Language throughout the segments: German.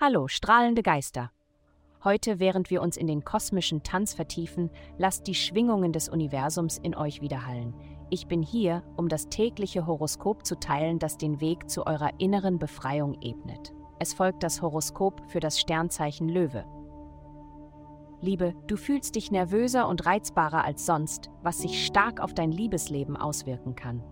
Hallo, strahlende Geister. Heute, während wir uns in den kosmischen Tanz vertiefen, lasst die Schwingungen des Universums in euch widerhallen. Ich bin hier, um das tägliche Horoskop zu teilen, das den Weg zu eurer inneren Befreiung ebnet. Es folgt das Horoskop für das Sternzeichen Löwe. Liebe, du fühlst dich nervöser und reizbarer als sonst, was sich stark auf dein Liebesleben auswirken kann.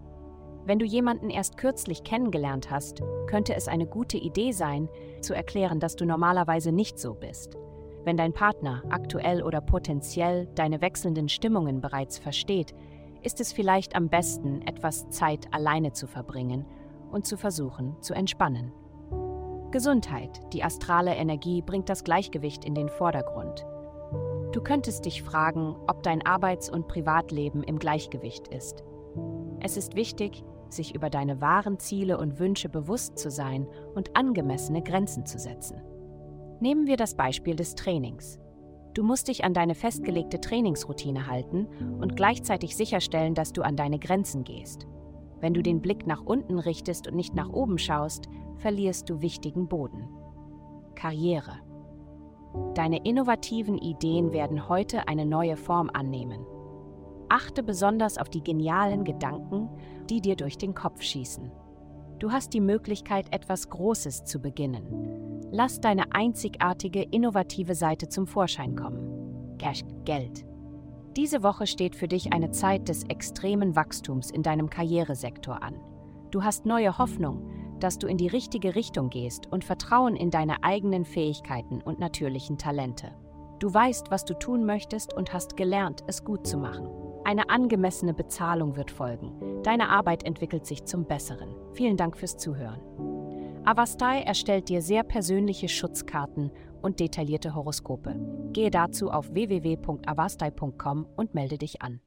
Wenn du jemanden erst kürzlich kennengelernt hast, könnte es eine gute Idee sein, zu erklären, dass du normalerweise nicht so bist. Wenn dein Partner aktuell oder potenziell deine wechselnden Stimmungen bereits versteht, ist es vielleicht am besten, etwas Zeit alleine zu verbringen und zu versuchen, zu entspannen. Gesundheit, die astrale Energie bringt das Gleichgewicht in den Vordergrund. Du könntest dich fragen, ob dein Arbeits- und Privatleben im Gleichgewicht ist. Es ist wichtig, sich über deine wahren Ziele und Wünsche bewusst zu sein und angemessene Grenzen zu setzen. Nehmen wir das Beispiel des Trainings. Du musst dich an deine festgelegte Trainingsroutine halten und gleichzeitig sicherstellen, dass du an deine Grenzen gehst. Wenn du den Blick nach unten richtest und nicht nach oben schaust, verlierst du wichtigen Boden. Karriere. Deine innovativen Ideen werden heute eine neue Form annehmen. Achte besonders auf die genialen Gedanken, die dir durch den Kopf schießen. Du hast die Möglichkeit, etwas Großes zu beginnen. Lass deine einzigartige, innovative Seite zum Vorschein kommen. Cash Geld. Diese Woche steht für dich eine Zeit des extremen Wachstums in deinem Karrieresektor an. Du hast neue Hoffnung, dass du in die richtige Richtung gehst und Vertrauen in deine eigenen Fähigkeiten und natürlichen Talente. Du weißt, was du tun möchtest und hast gelernt, es gut zu machen. Eine angemessene Bezahlung wird folgen. Deine Arbeit entwickelt sich zum Besseren. Vielen Dank fürs Zuhören. Avastai erstellt dir sehr persönliche Schutzkarten und detaillierte Horoskope. Gehe dazu auf www.avastai.com und melde dich an.